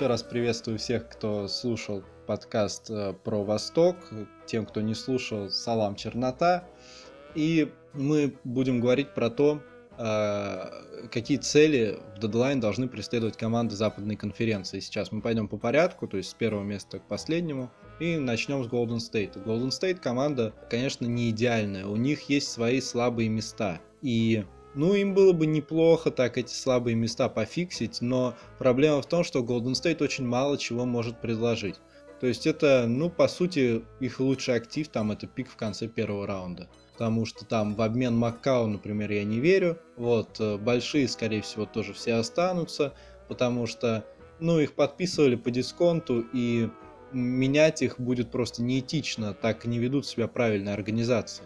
Еще раз приветствую всех, кто слушал подкаст э, про Восток. Тем, кто не слушал, салам чернота. И мы будем говорить про то, э, какие цели в дедлайн должны преследовать команды западной конференции. Сейчас мы пойдем по порядку, то есть с первого места к последнему. И начнем с Golden State. Golden State команда, конечно, не идеальная. У них есть свои слабые места. И ну, им было бы неплохо так эти слабые места пофиксить, но проблема в том, что Golden State очень мало чего может предложить. То есть это, ну, по сути, их лучший актив там это пик в конце первого раунда. Потому что там в обмен Маккау, например, я не верю. Вот, э, большие, скорее всего, тоже все останутся, потому что, ну, их подписывали по дисконту, и менять их будет просто неэтично, так не ведут себя правильные организации.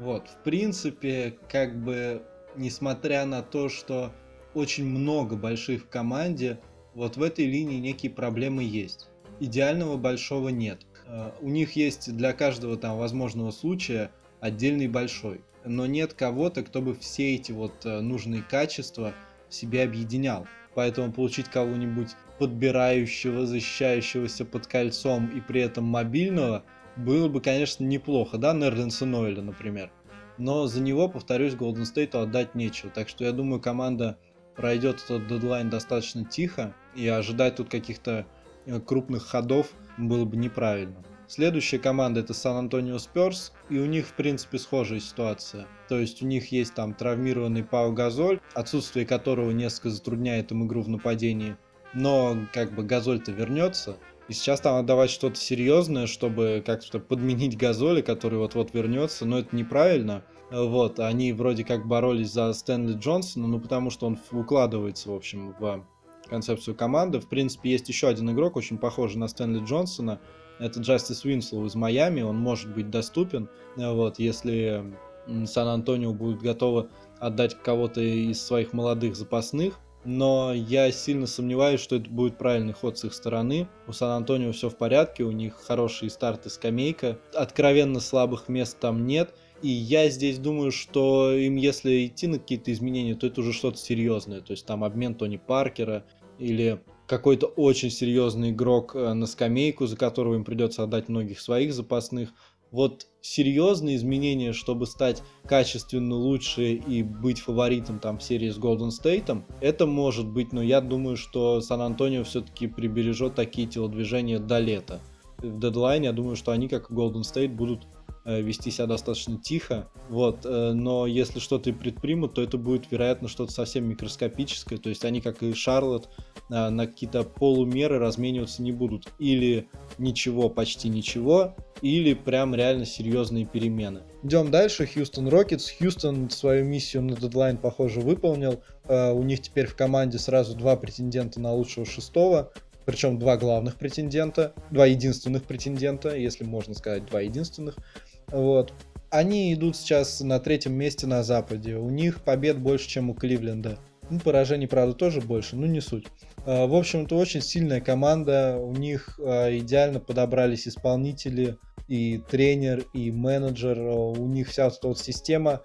Вот, в принципе, как бы несмотря на то, что очень много больших в команде, вот в этой линии некие проблемы есть. Идеального большого нет. Э, у них есть для каждого там возможного случая отдельный большой. Но нет кого-то, кто бы все эти вот э, нужные качества в себе объединял. Поэтому получить кого-нибудь подбирающего, защищающегося под кольцом и при этом мобильного было бы, конечно, неплохо, да, Нерлинса Нойля, например но за него, повторюсь, Golden State отдать нечего. Так что я думаю, команда пройдет этот дедлайн достаточно тихо, и ожидать тут каких-то э, крупных ходов было бы неправильно. Следующая команда это Сан-Антонио Спёрс, и у них, в принципе, схожая ситуация. То есть у них есть там травмированный Пау Газоль, отсутствие которого несколько затрудняет им игру в нападении. Но как бы Газоль-то вернется, и сейчас там отдавать что-то серьезное, чтобы как-то подменить Газоли, который вот-вот вернется, но это неправильно. Вот, они вроде как боролись за Стэнли Джонсона, ну потому что он укладывается, в общем, в концепцию команды. В принципе, есть еще один игрок, очень похожий на Стэнли Джонсона. Это Джастис Уинслоу из Майами, он может быть доступен, вот, если Сан-Антонио будет готово отдать кого-то из своих молодых запасных но я сильно сомневаюсь, что это будет правильный ход с их стороны. У Сан-Антонио все в порядке, у них хорошие старты скамейка, откровенно слабых мест там нет. И я здесь думаю, что им, если идти на какие-то изменения, то это уже что-то серьезное. То есть там обмен Тони Паркера или какой-то очень серьезный игрок э, на скамейку, за которого им придется отдать многих своих запасных вот серьезные изменения, чтобы стать качественно лучше и быть фаворитом там в серии с Golden State, это может быть, но я думаю, что Сан-Антонио все-таки прибережет такие телодвижения до лета. В дедлайне я думаю, что они, как Golden State, будут вести себя достаточно тихо, вот, э, но если что-то и предпримут, то это будет, вероятно, что-то совсем микроскопическое, то есть они, как и Шарлот, э, на какие-то полумеры размениваться не будут, или ничего, почти ничего, или прям реально серьезные перемены. Идем дальше, Хьюстон Рокетс. Хьюстон свою миссию на дедлайн, похоже, выполнил. У них теперь в команде сразу два претендента на лучшего шестого причем два главных претендента, два единственных претендента, если можно сказать, два единственных. Вот. Они идут сейчас на третьем месте на Западе. У них побед больше, чем у Кливленда. Ну, поражений, правда, тоже больше, но не суть. А, в общем-то, очень сильная команда. У них а, идеально подобрались исполнители, и тренер, и менеджер. У них вся эта вот система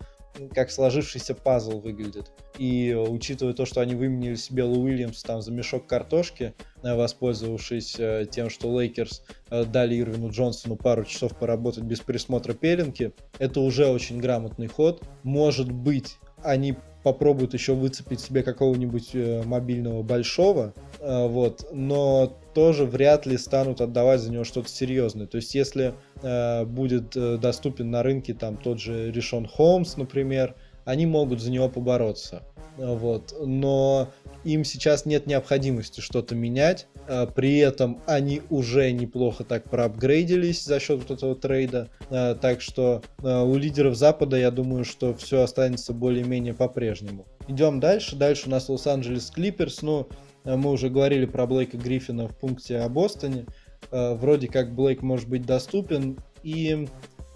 как сложившийся пазл выглядит. И учитывая то, что они выменили себе Лу Уильямс там за мешок картошки, э, воспользовавшись э, тем, что Лейкерс э, дали Ирвину Джонсону пару часов поработать без присмотра пеленки, это уже очень грамотный ход. Может быть, они попробуют еще выцепить себе какого-нибудь мобильного большого, вот, но тоже вряд ли станут отдавать за него что-то серьезное. То есть, если э, будет э, доступен на рынке там тот же Решон Холмс, например, они могут за него побороться. Вот. Но им сейчас нет необходимости что-то менять. Э, при этом они уже неплохо так проапгрейдились за счет вот этого трейда. Э, так что э, у лидеров Запада, я думаю, что все останется более-менее по-прежнему. Идем дальше. Дальше у нас Лос-Анджелес Клиперс. Ну, мы уже говорили про Блейка Гриффина в пункте о Бостоне. Э, вроде как Блейк может быть доступен. И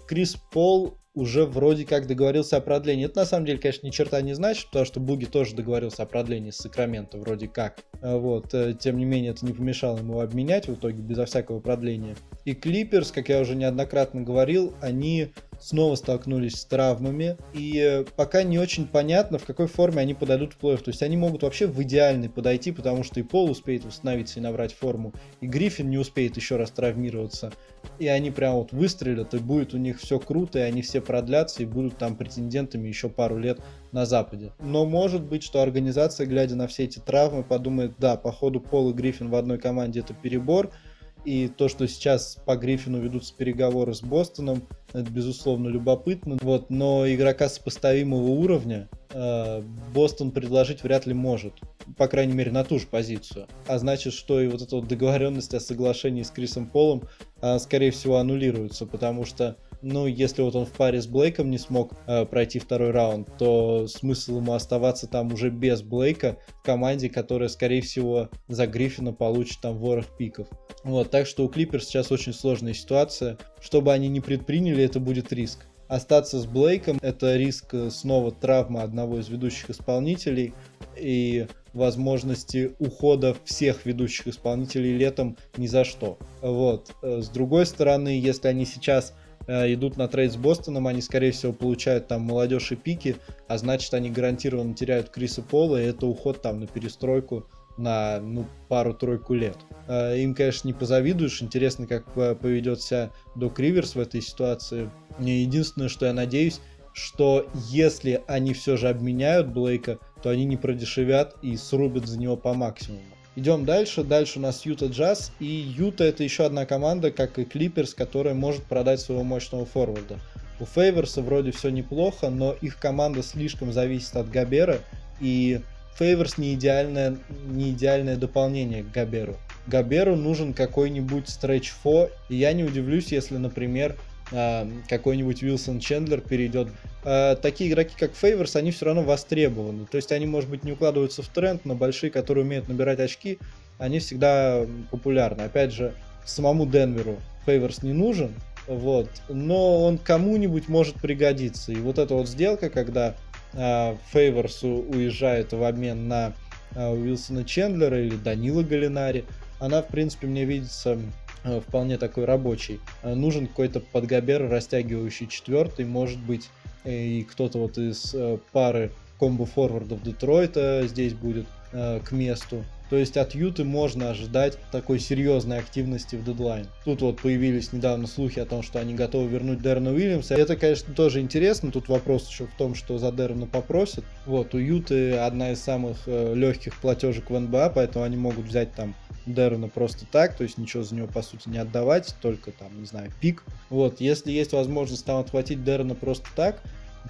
Крис Пол уже вроде как договорился о продлении. Это на самом деле, конечно, ни черта не значит, потому что Буги тоже договорился о продлении с Сакраменто, вроде как. Э, вот. Тем не менее, это не помешало ему обменять в итоге безо всякого продления. И Клиперс, как я уже неоднократно говорил, они снова столкнулись с травмами, и пока не очень понятно, в какой форме они подойдут в плей-офф. То есть они могут вообще в идеальный подойти, потому что и Пол успеет восстановиться и набрать форму, и Гриффин не успеет еще раз травмироваться. И они прям вот выстрелят, и будет у них все круто, и они все продлятся, и будут там претендентами еще пару лет на Западе. Но может быть, что организация, глядя на все эти травмы, подумает, да, походу Пол и Гриффин в одной команде это перебор, и то, что сейчас по Гриффину ведутся переговоры с Бостоном, это, безусловно, любопытно. Вот, но игрока сопоставимого уровня э, Бостон предложить вряд ли может. По крайней мере, на ту же позицию. А значит, что и вот эта вот договоренность о соглашении с Крисом Полом, она, скорее всего, аннулируется, потому что ну, если вот он в паре с Блейком не смог э, пройти второй раунд, то смысл ему оставаться там уже без Блейка в команде, которая, скорее всего, за Гриффина получит там ворох пиков. Вот, так что у Клиперс сейчас очень сложная ситуация. Что бы они ни предприняли, это будет риск. Остаться с Блейком – это риск э, снова травмы одного из ведущих исполнителей и возможности ухода всех ведущих исполнителей летом ни за что. Вот. Э, с другой стороны, если они сейчас идут на трейд с Бостоном, они, скорее всего, получают там молодежь и пики, а значит, они гарантированно теряют Криса Пола, и это уход там на перестройку на ну, пару-тройку лет. Э, им, конечно, не позавидуешь. Интересно, как поведет себя Док Риверс в этой ситуации. Мне единственное, что я надеюсь, что если они все же обменяют Блейка, то они не продешевят и срубят за него по максимуму. Идем дальше. Дальше у нас Юта Джаз. И Юта это еще одна команда, как и Клиперс, которая может продать своего мощного форварда. У Фейверса вроде все неплохо, но их команда слишком зависит от Габера. И Фейверс не идеальное, не идеальное дополнение к Габеру. Габеру нужен какой-нибудь стретч фо, и я не удивлюсь, если, например, а, какой-нибудь Уилсон Чендлер перейдет. А, такие игроки, как Фейверс, они все равно востребованы. То есть они, может быть, не укладываются в тренд, но большие, которые умеют набирать очки, они всегда популярны. Опять же, самому Денверу Фейверс не нужен, вот, но он кому-нибудь может пригодиться. И вот эта вот сделка, когда э, Фейверс уезжает в обмен на э, Уилсона Чендлера или Данила Галинари, она, в принципе, мне видится Э, вполне такой рабочий. Нужен какой-то подгабер, растягивающий четвертый, может быть, и кто-то вот из пары комбо-форвардов Детройта здесь будет к месту. То есть от Юты можно ожидать такой серьезной активности в дедлайн. Тут вот появились недавно слухи о том, что они готовы вернуть Дэрна Уильямса. Это, конечно, тоже интересно. Тут вопрос еще в том, что за Дэрна попросят. Вот, у Юты одна из самых э, легких платежек в НБА, поэтому они могут взять там Дэрона просто так, то есть ничего за него по сути не отдавать, только там, не знаю, пик. Вот, если есть возможность там отхватить Дэрона просто так,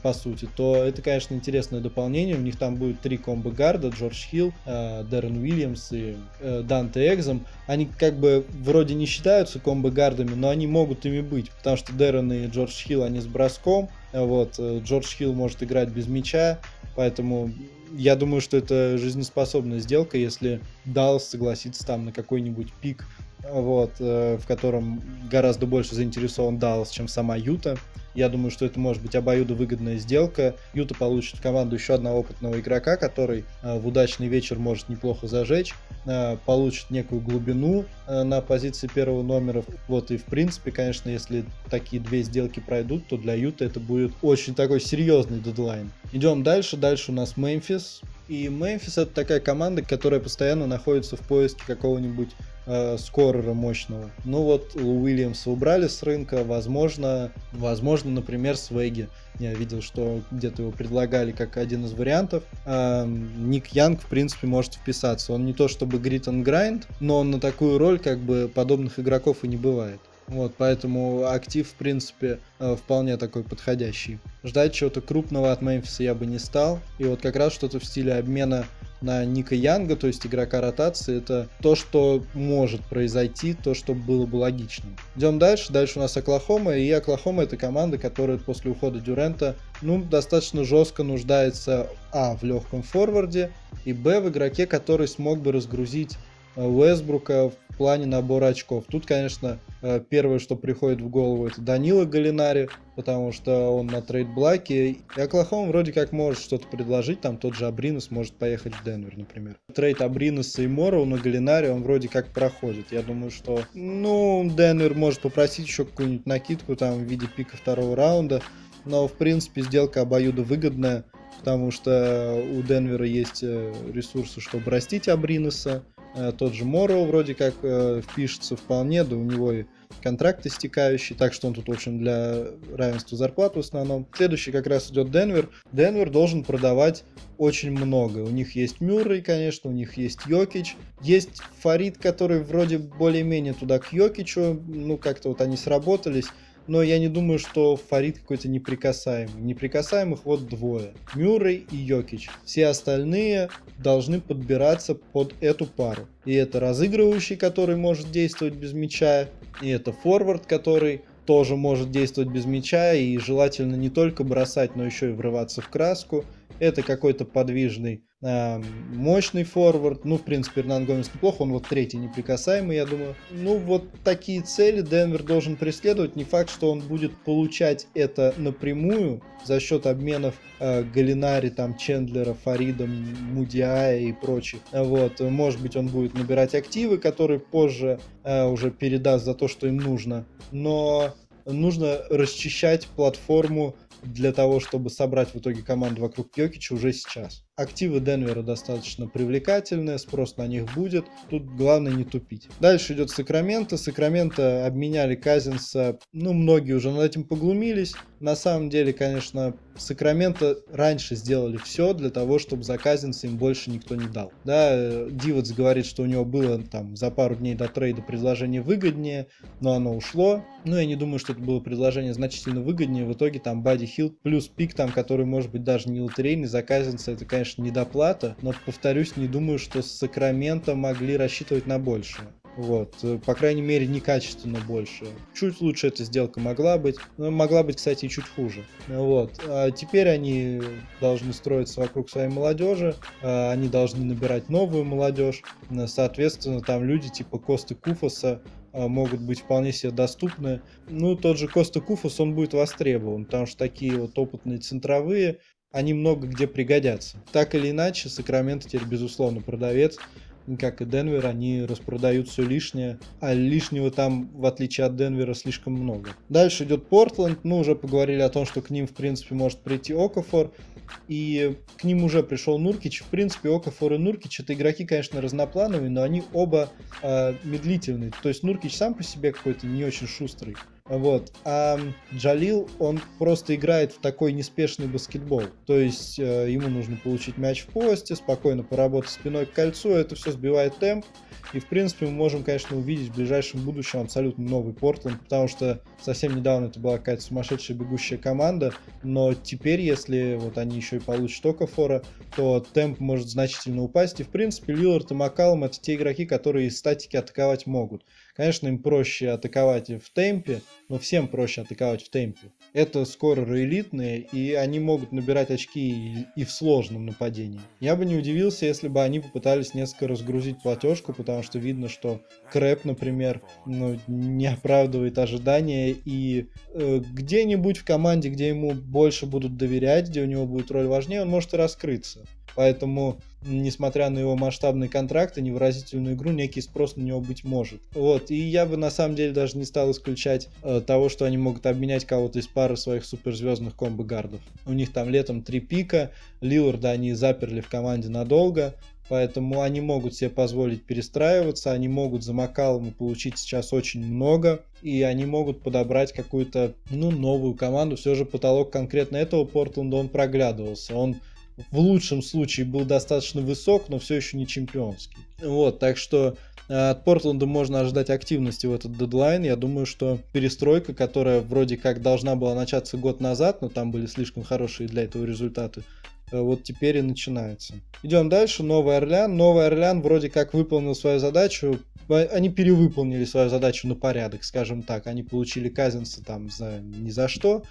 по сути, то это, конечно, интересное дополнение. У них там будет три комбо-гарда, Джордж Хилл, э, Дэрон Уильямс и э, Данте Экзом. Они как бы вроде не считаются комбо-гардами, но они могут ими быть, потому что Дэрон и Джордж Хилл, они с броском, вот, э, Джордж Хилл может играть без мяча, поэтому я думаю, что это жизнеспособная сделка, если Даллас согласится там на какой-нибудь пик, вот, э, в котором гораздо больше заинтересован Даллас, чем сама Юта. Я думаю, что это может быть обоюдовыгодная сделка. Юта получит в команду еще одного опытного игрока, который э, в удачный вечер может неплохо зажечь, э, получит некую глубину э, на позиции первого номера. Вот и в принципе, конечно, если такие две сделки пройдут, то для Юта это будет очень такой серьезный дедлайн. Идем дальше. Дальше у нас Мемфис. И Мемфис это такая команда, которая постоянно находится в поиске какого-нибудь э, скорера мощного. Ну вот Лу Уильямса убрали с рынка, возможно, возможно, например, Свеги. Я видел, что где-то его предлагали как один из вариантов. А, Ник Янг, в принципе, может вписаться. Он не то чтобы грит and grind, но он на такую роль как бы подобных игроков и не бывает. Вот, поэтому актив, в принципе, э, вполне такой подходящий. Ждать чего-то крупного от Мемфиса я бы не стал. И вот как раз что-то в стиле обмена на Ника Янга, то есть игрока ротации, это то, что может произойти, то, что было бы логичным. Идем дальше. Дальше у нас Оклахома, и Оклахома это команда, которая после ухода Дюрента, ну, достаточно жестко нуждается, а, в легком форварде, и, б, в игроке, который смог бы разгрузить Уэсбрука в плане набора очков. Тут, конечно, э, первое, что приходит в голову, это Данила Галинари, потому что он на трейд-блоке. И Оклахома вроде как может что-то предложить, там тот же Абринус может поехать в Денвер, например. Трейд Абринеса и Морроу на Галинари он вроде как проходит. Я думаю, что, ну, Денвер может попросить еще какую-нибудь накидку там в виде пика второго раунда, но, в принципе, сделка обоюдо выгодная, потому что у Денвера есть э, ресурсы, чтобы растить Абринуса, Э, тот же Моро вроде как э, впишется вполне, да у него и контракт истекающий, так что он тут, в общем, для равенства зарплат в основном. Следующий как раз идет Денвер. Денвер должен продавать очень много. У них есть Мюррей, конечно, у них есть Йокич, есть Фарид, который вроде более-менее туда к Йокичу, ну как-то вот они сработались но я не думаю, что Фарид какой-то неприкасаемый. Неприкасаемых вот двое. Мюррей и Йокич. Все остальные должны подбираться под эту пару. И это разыгрывающий, который может действовать без мяча, и это форвард, который тоже может действовать без мяча и желательно не только бросать, но еще и врываться в краску. Это какой-то подвижный мощный форвард. Ну, в принципе, Эрнан Гомес неплохо, он вот третий неприкасаемый, я думаю. Ну, вот такие цели Денвер должен преследовать. Не факт, что он будет получать это напрямую за счет обменов э, Галинари, там, Чендлера, Фарида, Мудиая и прочих. Вот, может быть, он будет набирать активы, которые позже э, уже передаст за то, что им нужно. Но нужно расчищать платформу для того, чтобы собрать в итоге команду вокруг Йокича уже сейчас. Активы Денвера достаточно привлекательные, спрос на них будет. Тут главное не тупить. Дальше идет Сакраменто. Сакраменто обменяли Казинса. Ну, многие уже над этим поглумились. На самом деле, конечно, Сакраменто раньше сделали все для того, чтобы за Казинса им больше никто не дал. Да, Дивотс говорит, что у него было там за пару дней до трейда предложение выгоднее, но оно ушло. Ну, я не думаю, что это было предложение значительно выгоднее. В итоге там Бади Хилл плюс пик там, который может быть даже не лотерейный, за Казинса это, конечно, конечно, недоплата, но, повторюсь, не думаю, что с Сакраменто могли рассчитывать на большее. Вот, по крайней мере, некачественно больше. Чуть лучше эта сделка могла быть, но могла быть, кстати, и чуть хуже. Вот, а теперь они должны строиться вокруг своей молодежи, а они должны набирать новую молодежь. Соответственно, там люди типа Косты Куфаса а, могут быть вполне себе доступны. Ну, тот же Коста Куфас, он будет востребован, потому что такие вот опытные центровые, они много где пригодятся. Так или иначе, Сакраменто теперь, безусловно, продавец, как и Денвер, они распродают все лишнее, а лишнего там, в отличие от Денвера, слишком много. Дальше идет Портленд, мы уже поговорили о том, что к ним, в принципе, может прийти Окафор, и к ним уже пришел Нуркич. В принципе, Окафор и Нуркич это игроки, конечно, разноплановые, но они оба э, медлительные. То есть Нуркич сам по себе какой-то не очень шустрый. Вот. А Джалил, он просто играет в такой неспешный баскетбол. То есть э, ему нужно получить мяч в посте, спокойно поработать спиной к кольцу, это все сбивает темп. И, в принципе, мы можем, конечно, увидеть в ближайшем будущем абсолютно новый Портленд, потому что совсем недавно это была какая-то сумасшедшая бегущая команда, но теперь, если вот они еще и получат Окафора, то темп может значительно упасть. И, в принципе, Лилард и Маккалум это те игроки, которые из статики атаковать могут. Конечно, им проще атаковать в темпе, но всем проще атаковать в темпе. Это скореры элитные, и они могут набирать очки и в сложном нападении. Я бы не удивился, если бы они попытались несколько разгрузить платежку, потому что видно, что Крэп, например, ну, не оправдывает ожидания, и э, где-нибудь в команде, где ему больше будут доверять, где у него будет роль важнее, он может и раскрыться. Поэтому, несмотря на его масштабный контракт и невыразительную игру, некий спрос на него быть может. Вот, и я бы на самом деле даже не стал исключать э, того, что они могут обменять кого-то из пары своих суперзвездных комбо-гардов. У них там летом три пика, Лиларда они заперли в команде надолго, Поэтому они могут себе позволить перестраиваться, они могут за Макалому получить сейчас очень много, и они могут подобрать какую-то, ну, новую команду. Все же потолок конкретно этого Портленда, он проглядывался. Он в лучшем случае был достаточно высок, но все еще не чемпионский. Вот, так что э, от Портленда можно ожидать активности в этот дедлайн. Я думаю, что перестройка, которая вроде как должна была начаться год назад, но там были слишком хорошие для этого результаты, э, вот теперь и начинается. Идем дальше. Новый Орлеан. Новый Орлеан вроде как выполнил свою задачу. Они перевыполнили свою задачу на порядок, скажем так. Они получили Казинса там за ни за что.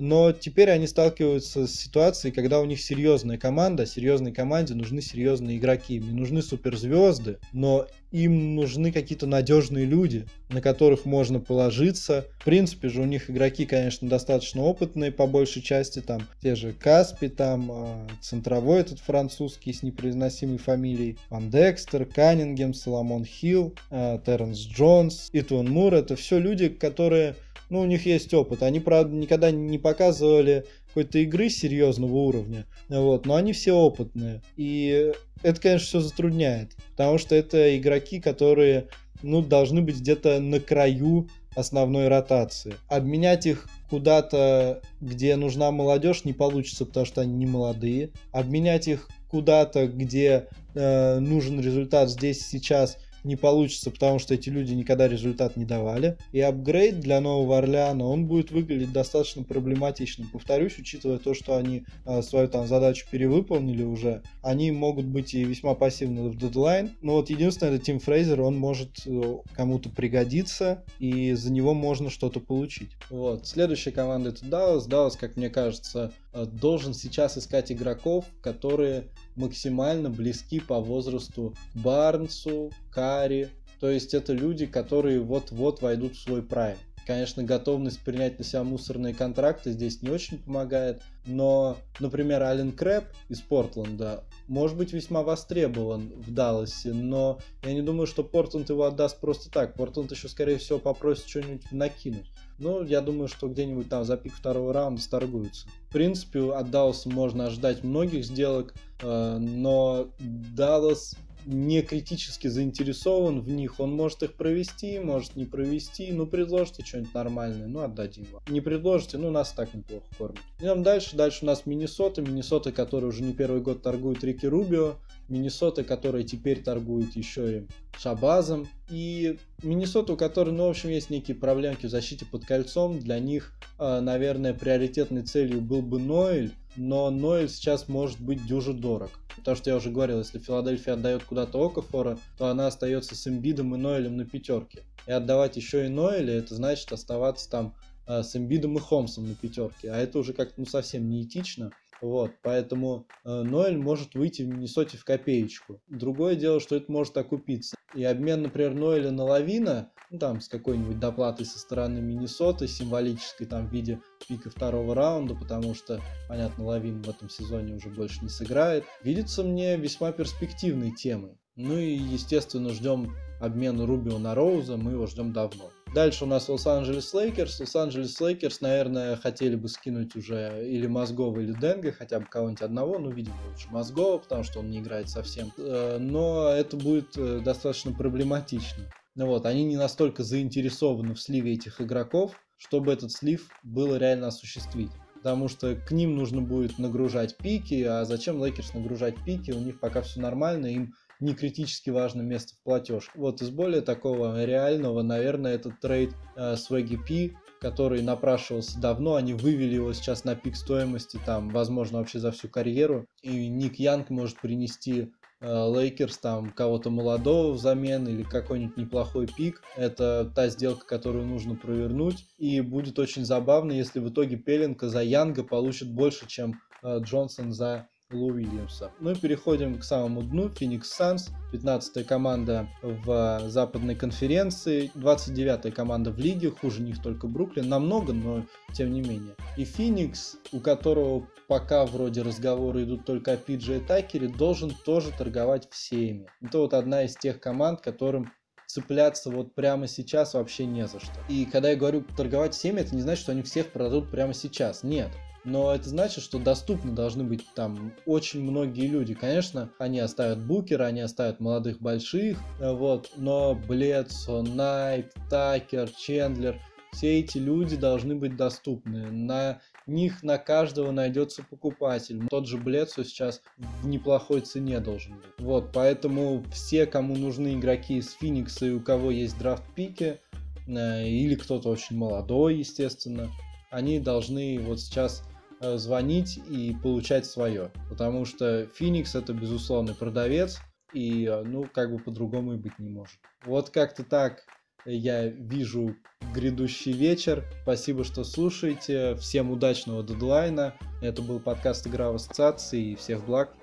Но теперь они сталкиваются с ситуацией, когда у них серьезная команда, серьезной команде нужны серьезные игроки, им не нужны суперзвезды, но им нужны какие-то надежные люди, на которых можно положиться. В принципе же у них игроки, конечно, достаточно опытные по большей части, там те же Каспи, там а, центровой этот французский с непроизносимой фамилией, Ван Декстер, Каннингем, Соломон Хилл, а, Терренс Джонс, Итуан Мур, это все люди, которые ну, у них есть опыт. Они, правда, никогда не показывали какой-то игры серьезного уровня, вот, но они все опытные. И это, конечно, все затрудняет, потому что это игроки, которые, ну, должны быть где-то на краю основной ротации. Обменять их куда-то, где нужна молодежь, не получится, потому что они не молодые. Обменять их куда-то, где э, нужен результат здесь сейчас – не получится, потому что эти люди никогда результат не давали. И апгрейд для Нового Орлеана, он будет выглядеть достаточно проблематичным. Повторюсь, учитывая то, что они э, свою там задачу перевыполнили уже, они могут быть и весьма пассивны в дедлайн. Но вот единственное, это Тим Фрейзер, он может э, кому-то пригодиться, и за него можно что-то получить. Вот. Следующая команда это Dallas. Dallas, как мне кажется, должен сейчас искать игроков, которые максимально близки по возрасту Барнсу, Кари. То есть это люди, которые вот-вот войдут в свой прайм. Конечно, готовность принять на себя мусорные контракты здесь не очень помогает, но, например, Ален Крэп из Портленда может быть весьма востребован в Далласе, но я не думаю, что Портленд его отдаст просто так. Портленд еще, скорее всего, попросит что-нибудь накинуть. Ну, я думаю, что где-нибудь там за пик второго раунда сторгуются. В принципе, от Далласа можно ожидать многих сделок, э, но Даллас не критически заинтересован в них, он может их провести, может не провести, ну предложите что-нибудь нормальное, ну отдадим вам. Не предложите, ну нас так неплохо кормят. Идем дальше, дальше у нас Миннесота, Миннесота, который уже не первый год торгует Рики Рубио, Миннесота, которая теперь торгует еще и Шабазом, и Миннесота, у которой, ну, в общем, есть некие проблемки в защите под кольцом, для них, а, наверное, приоритетной целью был бы Ноэль, но Ноэль сейчас может быть дюже дорог. Потому что я уже говорил, если Филадельфия отдает куда-то Окафора, то она остается с Эмбидом и Ноэлем на пятерке. И отдавать еще и Ноэля, это значит оставаться там э, с Эмбидом и Хомсом на пятерке. А это уже как-то ну, совсем неэтично. Вот, поэтому э, Ноэль может выйти в Миннесоте в копеечку. Другое дело, что это может окупиться. И обмен, например, Ноэля на Лавина, ну, там, с какой-нибудь доплатой со стороны Миннесоты, символической там в виде пика второго раунда, потому что, понятно, Лавин в этом сезоне уже больше не сыграет, видится мне весьма перспективной темой. Ну и, естественно, ждем обмена Рубио на Роуза, мы его ждем давно. Дальше у нас Лос-Анджелес Лейкерс. Лос-Анджелес Лейкерс, наверное, хотели бы скинуть уже или Мозгова, или Денга, хотя бы кого-нибудь одного. Ну, видимо, лучше Мозгова, потому что он не играет совсем. Э, но это будет э, достаточно проблематично. Ну вот, они не настолько заинтересованы в сливе этих игроков, чтобы этот слив было реально осуществить. Потому что к ним нужно будет нагружать пики, а зачем Лейкерс нагружать пики? У них пока все нормально, им не критически важное место в платеж. Вот из более такого реального, наверное, этот трейд э, с Ви Джеем Пи, который напрашивался давно, они вывели его сейчас на пик стоимости, там, возможно, вообще за всю карьеру, и Ник Янг может принести э, Лейкерс там кого-то молодого взамен или какой-нибудь неплохой пик. Это та сделка, которую нужно провернуть. И будет очень забавно, если в итоге Пеленка за Янга получит больше, чем э, Джонсон за Лу Уильямса. Мы переходим к самому дну. Phoenix Suns, 15 команда в западной конференции, 29 команда в лиге, хуже них только Бруклин, намного, но тем не менее. И Феникс, у которого пока вроде разговоры идут только о Пи Джее Такере, должен тоже торговать всеми. Это вот одна из тех команд, которым цепляться вот прямо сейчас вообще не за что. И когда я говорю торговать всеми, это не значит, что они всех продадут прямо сейчас. Нет но это значит, что доступны должны быть там очень многие люди. Конечно, они оставят букера, они оставят молодых больших, э, вот, но Бледсо, Найт, Такер, Чендлер, все эти люди должны быть доступны. На них на каждого найдется покупатель. Тот же Бледсо сейчас в неплохой цене должен быть. Вот, поэтому все, кому нужны игроки из Феникса и у кого есть драфт-пики, э, или кто-то очень молодой, естественно, они должны вот сейчас звонить и получать свое. Потому что Феникс это безусловный продавец, и э, ну как бы по-другому и быть не может. Вот как-то так я вижу грядущий вечер. Спасибо, что слушаете. Всем удачного дедлайна. Это был подкаст «Игра в ассоциации» и всех благ.